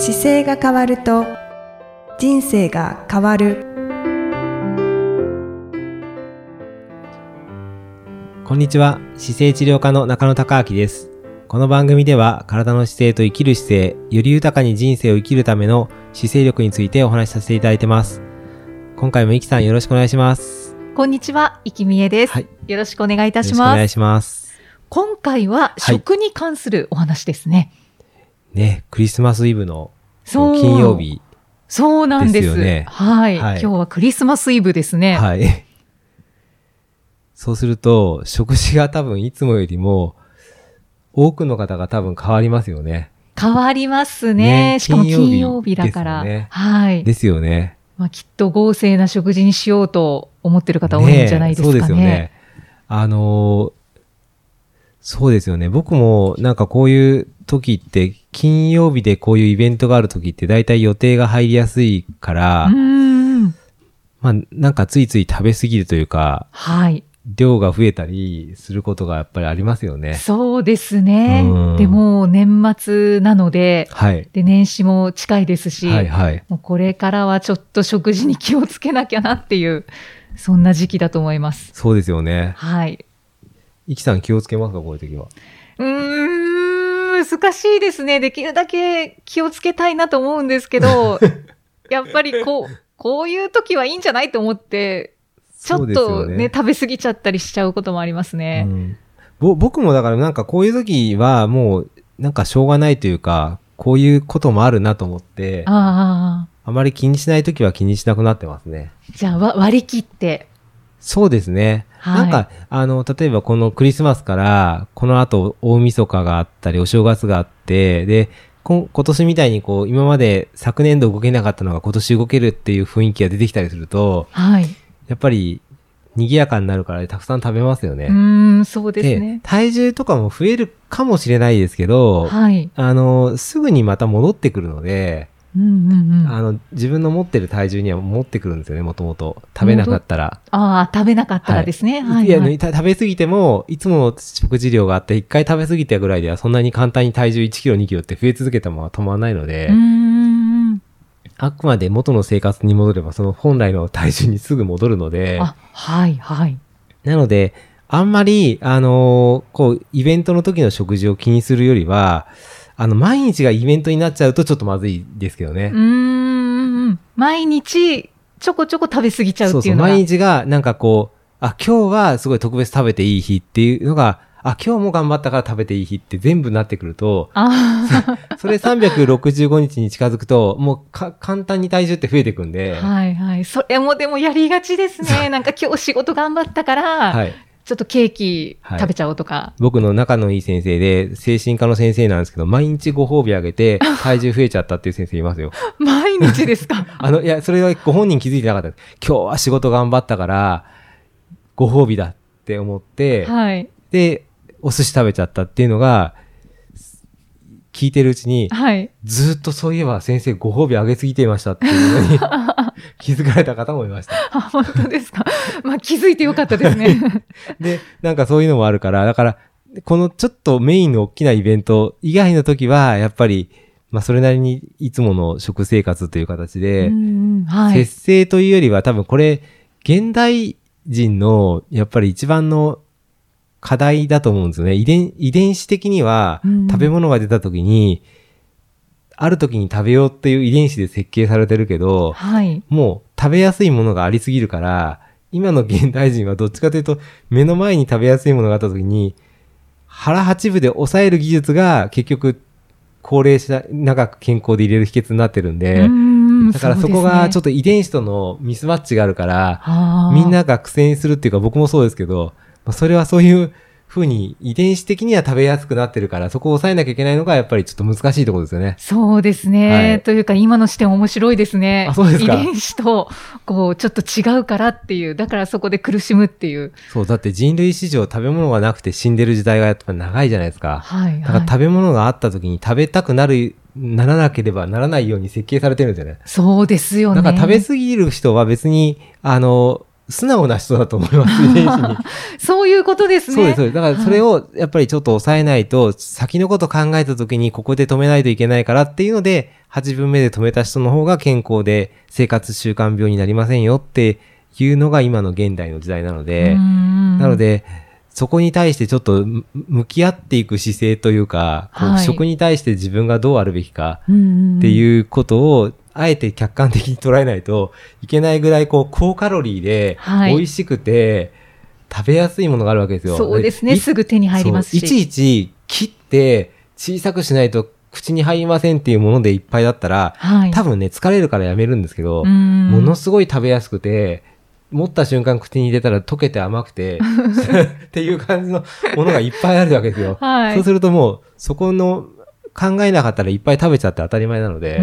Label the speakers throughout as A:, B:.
A: 姿勢が変わると人生が変わる。
B: こんにちは。姿勢治療科の中野孝明です。この番組では体の姿勢と生きる姿勢より豊かに人生を生きるための姿勢力についてお話しさせていただいてます。今回もいきさんよろしくお願いします。
C: こんにちは、いきみえです、
B: はい。
C: よろしくお願いいたします。
B: しくお願いします。
C: 今回は食に関するお話ですね。
B: ねクリスマスイブの金曜日
C: そうなんです。はい、
B: はい
C: 今日はクリスマスイブですね。
B: はい。そうすると、食事が多分いつもよりも、多くの方が多分変わりますよね。
C: 変わりますね。
B: ね
C: しかも
B: 金曜日
C: だから。
B: ね
C: はい。
B: ですよね。
C: まあ、きっと豪勢な食事にしようと思ってる方多いんじゃないですかね。
B: えそうですよね。あのーそうですよね。僕もなんかこういう時って、金曜日でこういうイベントがある時って大体予定が入りやすいから。まあなんかついつい食べ過ぎるというか、
C: はい。
B: 量が増えたりすることがやっぱりありますよね。
C: そうですね
B: うん。
C: でも年末なので、
B: はい。
C: で年始も近いですし、
B: はいはい。
C: もうこれからはちょっと食事に気をつけなきゃなっていう、そんな時期だと思います。
B: そうですよね。
C: はい。
B: イキさん気をつけますかこういう時は。
C: うーん、難しいですね。できるだけ気をつけたいなと思うんですけど、やっぱりこう、こういう時はいいんじゃないと思って、ちょっとね食べ過ぎちゃったりしちゃうこともありますね。
B: うんぼ僕もだからなんかこういう時はもうなんかしょうがないというか、こういうこともあるなと思って、あ
C: ああ、
B: まり気にしない時は気にしなくなってますね。
C: じゃあわ割り切って。
B: そうですね。
C: はい
B: なんか、あの、例えばこのクリスマスから、この後大晦日があったり、お正月があって、で、こ今年みたいにこう、今まで昨年度動けなかったのが今年動けるっていう雰囲気が出てきたりすると、
C: はい。
B: やっぱり、賑やかになるからたくさん食べますよね。
C: うーん、そうですね。
B: 体重とかも増えるかもしれないですけど、
C: はい。
B: あの、すぐにまた戻ってくるので、
C: うんうんうん。あ
B: あの、自分の持ってる体重には戻ってくるんですよね、もともと。食べなかったら。
C: あ、食べなかったらですね。はい、
B: いや、
C: はい。
B: た食べ過ぎても、いつもの食事量があって、一回食べ過ぎたぐらいでは、そんなに簡単に体重1キロ、2キロって増え続けたまま止まらないので
C: うー、ん。
B: あくまで元の生活に戻れば、その本来の体重にすぐ戻るので、
C: あ、はい、はい。
B: なので、あんまり、あのーこう、イベントの時の食事を気にするよりは、あの、毎日がイベントになっちゃうとちょっとまずいですけどね
C: う。ーん。毎日、ちょこちょこ食べ過ぎちゃう
B: そうそう、
C: っていうのが。
B: 毎日が、なんかこう、あ、今日はすごい特別食べていい日っていうのが、あ、今日も頑張ったから食べていい日って全部なってくると、
C: あ
B: それ365日に近づくと、もうか簡単に体重って増えていくん
C: あ、
B: で、
C: はいはい。それもでもやりがちですね。なんか今日仕事頑張ったから、
B: はい。
C: ちょっとケーキ
B: はい
C: 食べちゃおうとか。
B: 僕の仲のいい先生で、精神科の先生なんですけど、毎日ご褒美あげて、体重増えちゃったっていう先生いますよ。
C: 毎日ですか？
B: あの、いや、それはご本人気づいてなかった。今日は仕事頑張ったから、ご褒美だって思って、
C: はい。
B: で、お寿司食べちゃったっていうのが、聞いてるうちに、
C: はい。
B: ずっとそういえば先生ご褒美あげすぎていましたっていうのに 気づかれた方もいました。
C: あ、本当ですか？まあ気づいてよかったですね。
B: で、なんかそういうのもあるから、だから、このちょっとメインの大きなイベント以外の時は、やっぱり、まあそれなりにいつもの食生活という形で、
C: うんはい。
B: 節制というよりは多分これ、現代人のやっぱり一番の課題だと思うんですよね。遺伝遺伝子的には
C: うん
B: 食べ物が出た時に、ある時に食べようっていう遺伝子で設計されてるけど、
C: はい。
B: もう食べやすいものがありすぎるから、今の現代人はどっちかというと、目の前に食べやすいものがあった時に、腹八分で抑える技術が結局、高齢者、長く健康で入れる秘訣になってるんで、
C: うん
B: だからそこがちょっ
C: っ
B: と遺伝子とのミスマッチがあるから、
C: と
B: みんなが苦戦するっていうか僕もそうですけど、まあそれはそういう風に遺伝子的には食べやすくなってるから、そこを抑えなきゃいけないのがやっぱりちょっと難しいところですよね。
C: そうですね、
B: はい
C: というか、今の視点面白いですね。
B: あそうですか
C: 遺伝子と、こう、ちょっと違うからっていう、だからそこで苦しむっていう。
B: そう、だって人類史上食べ物がなくて死んでる時代がやっぱ長いじゃないですか。
C: はい、
B: だから
C: はい。
B: 食べ物があった時に食べたくなる、ならなければならないように設計されてるんですよね。
C: そうですよね。
B: だから食べ過ぎる人は別に、あの、素直な人だと思います、遺伝子に。
C: そういうことですね。
B: そうです、そうです。だからそれをやっぱりちょっと抑えないと、先のこと考えた時にここで止めないといけないからっていうので、8分目で止めた人の方が健康で生活習慣病になりませんよっていうのが今の現代の時代なので、
C: な
B: なの、で、そこに対してちょっとむ向き合っていく姿勢というか、
C: はい
B: 食に対して自分がどうあるべきか
C: っ
B: っていうことを、あえて客観的に捉えないといけないぐらい、こう、高カロリーで、
C: はい
B: 美味しくて、食べやすいものがあるわけですよ。
C: そうですね。
B: い
C: すぐ手に入りますし。
B: いちいち切って小さくしないと口に入りませんっていうものでいっぱいだったら、
C: はい。
B: 多分ね、疲れるからやめるんですけど、
C: うん
B: ものすごい食べやすくて、持った瞬間口に入れたら溶けて甘くて、っていう感じのものがいっぱいあるわけですよ。
C: はい。
B: そうするともう、そこの考えなかったらいっぱい食べちゃって当たり前なので、
C: う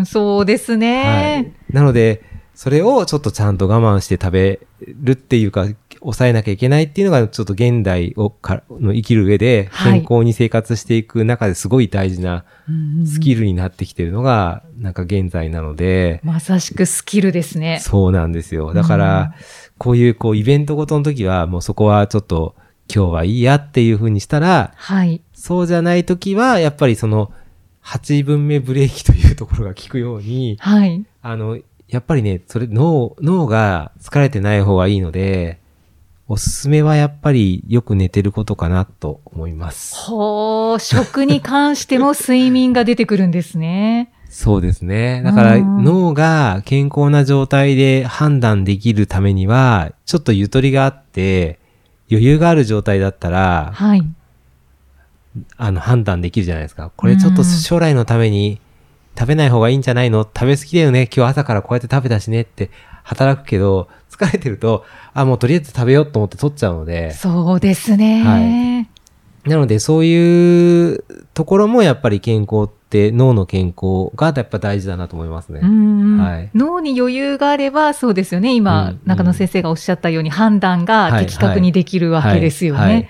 C: ん、そうですね。
B: はい。なので、それをちょっとちゃんと我慢して食べるっていうか、抑えなきゃいけないっていうのが、ちょっと現代をかの生きる上で、
C: はい
B: 健康に生活していく中ですごい大事な
C: うん
B: スキルになってきてるのが、なんか現在なので、
C: まさしくスキルですね。
B: そうなんですよ。だから、こういうこうイベントごとの時は、もうそこはちょっと今日はいいやっていう風にしたら、
C: はい。
B: そうじゃない時は、やっぱりその8分目ブレーキというところが効くように、
C: はい。
B: あの、やっぱりね、それ、脳、脳が疲れてない方がいいので、おすすめはやっぱりよく寝てることかなと思います。
C: ほう、食に関しても睡眠が出てくるんですね。
B: そうですね。だから
C: うん
B: 脳が健康な状態で判断できるためには、ちょっとゆとりがあって、余裕がある状態だったら、
C: はい。
B: あの、判断できるじゃないですか。これちょっと将来のために食べない方がいいんじゃないの？食べ過ぎだよね。今日朝からこうやって食べたしねって働くけど、疲れてると、あ、もうとりあえず食べようと思って取っちゃうので、
C: そうですね。
B: なのでそういうところもやっぱり健康って脳の健康がやっぱ大事だなと思いますね。
C: うん
B: はい
C: 脳に余裕があれば、そうですよね。今、
B: うん
C: 中野先生がおっしゃったように判断が的確にできるわけですよね。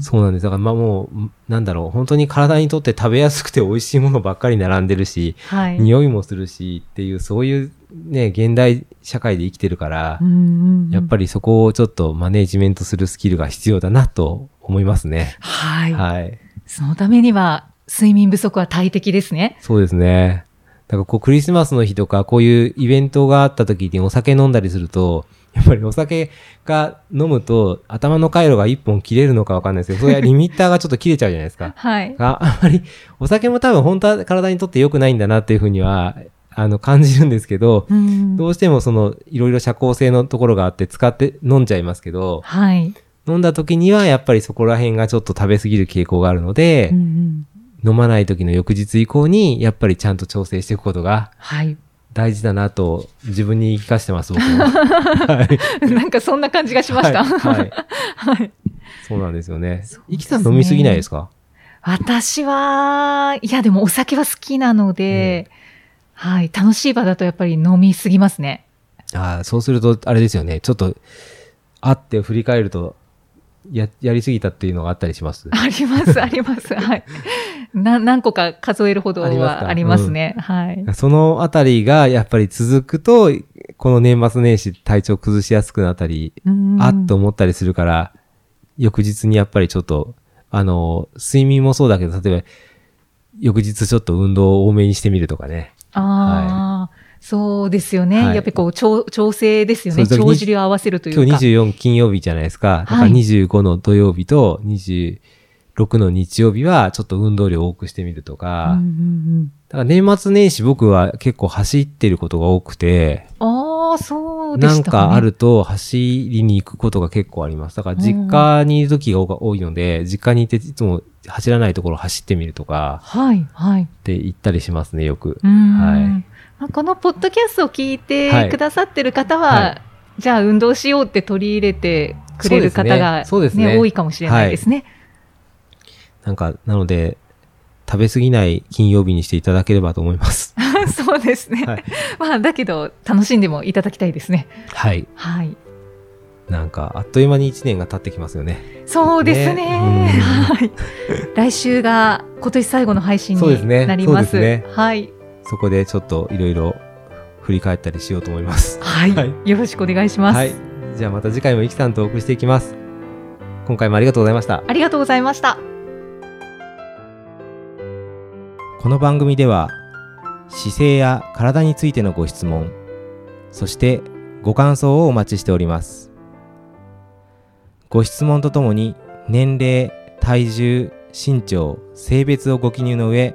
B: そうなんです。だからまあもう、なんだろう、本当に体にとって食べやすくて美味しいものばっかり並んでるし、
C: はい。
B: 匂いもするしっていう、そういうね、現代社会で生きてるから、やっぱ
C: り。
B: りそこをちょっとマネージメントするスキルが必要だなと思いますね。
C: はい。
B: はい。
C: そのためには、睡眠不足は大敵ですね。
B: そうですね。だからこうクリスマスの日とかこういうイベントがあった時にお酒飲んだりすると、やっぱりお酒が飲むと頭の回路が一本切れるのかわかんないですけど、そういうリミッターがちょっと切れちゃうじゃないですか。
C: はい。
B: ああんまり、お酒も多分本当は体にとって良くないんだなっていうふうには、あの、感じるんですけど、
C: うん
B: どうしてもその、いろいろ社交性のところがあって使って飲んじゃいますけど、
C: はい。
B: 飲んだ時にはやっぱりそこら辺がちょっと食べ過ぎる傾向があるので、
C: うんうん
B: 飲まない時の翌日以降に、やっぱりちゃんと調整していくことが
C: はい。
B: 大事だなと自分に言い聞かせてます、僕は。はい。
C: なんかそんな感じがしました。
B: はい。はい
C: はい
B: そうなんですよね
C: そうですね。
B: さん飲みすぎないですか？
C: 私は、いやでもお酒は好きなので、はい。楽しい場だとやっぱり飲みすぎますね。
B: ああ、そうすると、あれですよね。ちょっと、会って振り返ると、や、やりすぎたっていうのがあったりします？
C: あります、あります。はい。な何個か数えるほど
B: ありますか？
C: はありますね。はい。
B: そのあたりがやっぱり続くと、この年末年始体調崩しやすくなったり、
C: うん
B: あっと思ったりするから、翌日にやっぱりちょっと、あの、睡眠もそうだけど、例えば、翌日ちょっと運動を多めにしてみるとかね。
C: ああ、そうですよね。
B: はい
C: やっぱりこう調、調整ですよね。帳尻を合わせるというか。
B: 今日24金曜日じゃないですか。だから
C: はい
B: 25の土曜日と26の日曜日はちょっと運動量多くしてみるとか、
C: うんうん
B: だから年末年始僕は結構走ってることが多くて、
C: うん、ああ、そうで
B: なん
C: したか、
B: あると走りに行くことが結構あります。だから実家にいる時が多いので、実家にいていつも走らないところを走ってみるとか
C: はい、はい。
B: って言ったりしますね、よく。
C: うん
B: はい
C: まあこのポッドキャストを聞い
B: はい
C: てくださってる方は、
B: はい
C: じゃあ運動しようって取り入れてくれる方が、
B: ねそうですね
C: 多いかもしれないですね。
B: なんか、なので、食べ過ぎない金曜日にしていただければと思います。
C: そうですね。
B: はい。
C: まあ、だけど、楽しんでもいただきたいですね。
B: はい。
C: はい。
B: なんか、あっという間に1年が経ってきますよね。
C: そうですね。
B: ね
C: はい。来週が今年最後の配信になります。
B: そうですね
C: はい。
B: そこでちょっといろいろ振り返ったりしようと思います。
C: はい。
B: はい
C: よろしくお願いします。
B: はい。じゃあまた次回もイキさんとお送りしていきます。今回もありがとうございました。
C: ありがとうございました。
B: この番組では姿勢や体についてのご質問そしてご感想をお待ちしておりますご質問とともに年齢体重身長性別をご記入の上